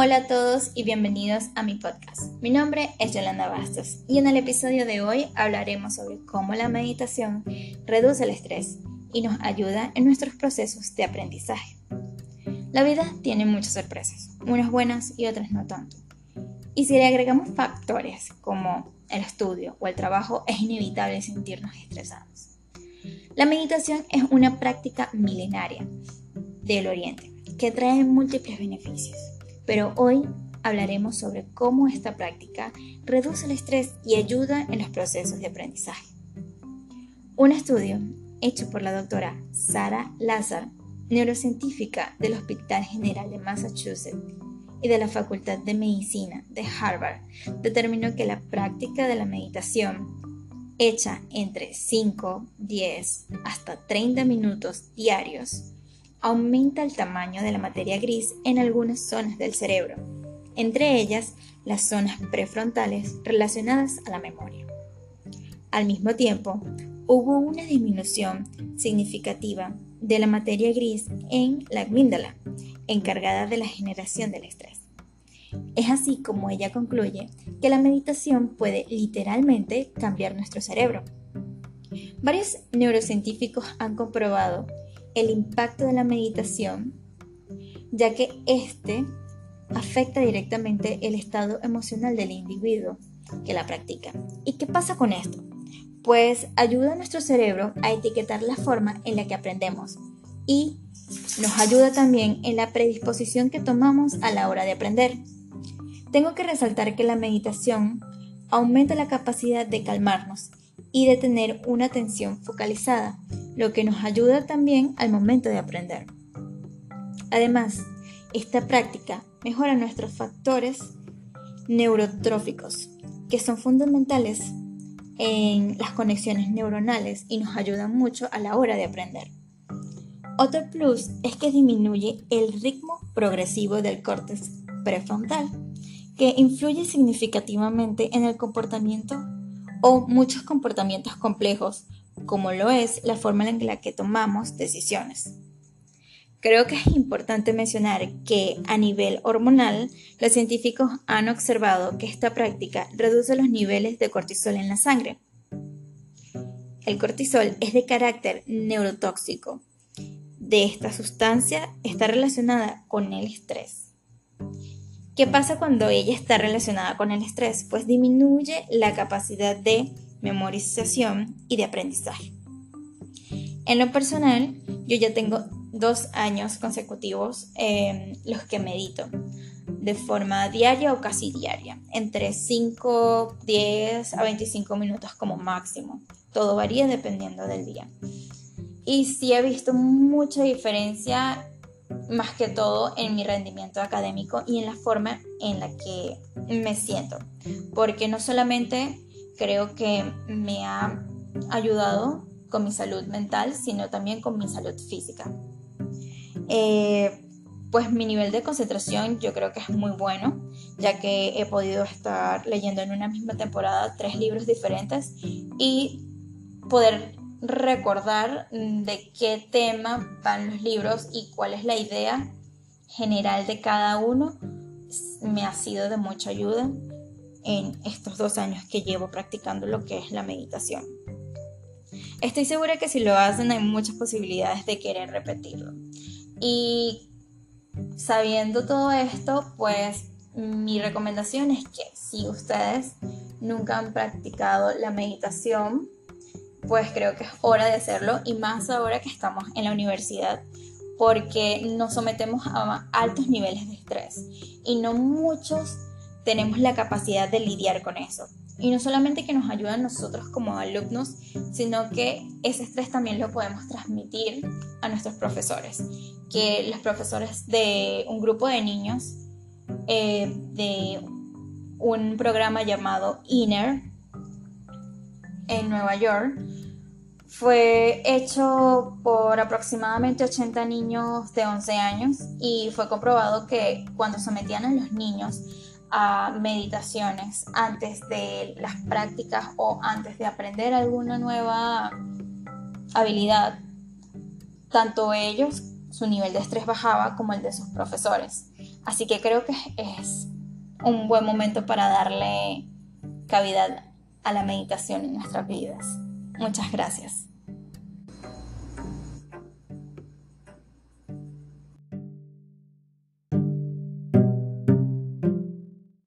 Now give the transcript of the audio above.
Hola a todos y bienvenidos a mi podcast. Mi nombre es Yolanda Bastos y en el episodio de hoy hablaremos sobre cómo la meditación reduce el estrés y nos ayuda en nuestros procesos de aprendizaje. La vida tiene muchas sorpresas, unas buenas y otras no tanto. Y si le agregamos factores como el estudio o el trabajo, es inevitable sentirnos estresados. La meditación es una práctica milenaria del Oriente que trae múltiples beneficios, pero hoy hablaremos sobre cómo esta práctica reduce el estrés y ayuda en los procesos de aprendizaje. Un estudio hecho por la doctora Sarah Lazar, neurocientífica del Hospital General de Massachusetts y de la Facultad de Medicina de Harvard, determinó que la práctica de la meditación hecha entre 5, 10 hasta 30 minutos diarios aumenta el tamaño de la materia gris en algunas zonas del cerebro, entre ellas las zonas prefrontales relacionadas a la memoria. Al mismo tiempo, hubo una disminución significativa de la materia gris en la amígdala, encargada de la generación del estrés. Es así como ella concluye que la meditación puede literalmente cambiar nuestro cerebro. Varios neurocientíficos han comprobado el impacto de la meditación, ya que éste afecta directamente el estado emocional del individuo que la practica. ¿Y qué pasa con esto? Pues ayuda a nuestro cerebro a etiquetar la forma en la que aprendemos y nos ayuda también en la predisposición que tomamos a la hora de aprender. Tengo que resaltar que la meditación aumenta la capacidad de calmarnos y de tener una atención focalizada, lo que nos ayuda también al momento de aprender. Además, esta práctica mejora nuestros factores neurotróficos, que son fundamentales en las conexiones neuronales y nos ayudan mucho a la hora de aprender. Otro plus es que disminuye el ritmo progresivo del córtex prefrontal, que influye significativamente en el comportamiento o muchos comportamientos complejos, como lo es la forma en la que tomamos decisiones. Creo que es importante mencionar que a nivel hormonal, los científicos han observado que esta práctica reduce los niveles de cortisol en la sangre. El cortisol es de carácter neurotóxico. De esta sustancia está relacionada con el estrés. ¿Qué pasa cuando ella está relacionada con el estrés? Pues disminuye la capacidad de memorización y de aprendizaje. En lo personal, yo ya tengo dos años consecutivos en los que medito de forma diaria o casi diaria, entre 5, 10 a 25 minutos como máximo. Todo varía dependiendo del día. Y sí he visto mucha diferencia más que todo en mi rendimiento académico y en la forma en la que me siento. Porque no solamente creo que me ha ayudado con mi salud mental, sino también con mi salud física. Eh, pues mi nivel de concentración yo creo que es muy bueno, ya que he podido estar leyendo en una misma temporada tres libros diferentes y poder recordar de qué tema van los libros y cuál es la idea general de cada uno me ha sido de mucha ayuda en estos dos años que llevo practicando lo que es la meditación. Estoy segura que si lo hacen hay muchas posibilidades de querer repetirlo. Y sabiendo todo esto, pues mi recomendación es que si ustedes nunca han practicado la meditación, pues creo que es hora de hacerlo y más ahora que estamos en la universidad porque nos sometemos a altos niveles de estrés y no muchos tenemos la capacidad de lidiar con eso. Y no solamente que nos ayuda a nosotros como alumnos, sino que ese estrés también lo podemos transmitir a nuestros profesores. Que los profesores de un grupo de niños eh, de un programa llamado INNER en Nueva York fue hecho por aproximadamente 80 niños de 11 años y fue comprobado que cuando sometían a los niños a meditaciones antes de las prácticas o antes de aprender alguna nueva habilidad, tanto ellos, su nivel de estrés bajaba como el de sus profesores. Así que creo que es un buen momento para darle cavidad a la meditación en nuestras vidas. Muchas gracias.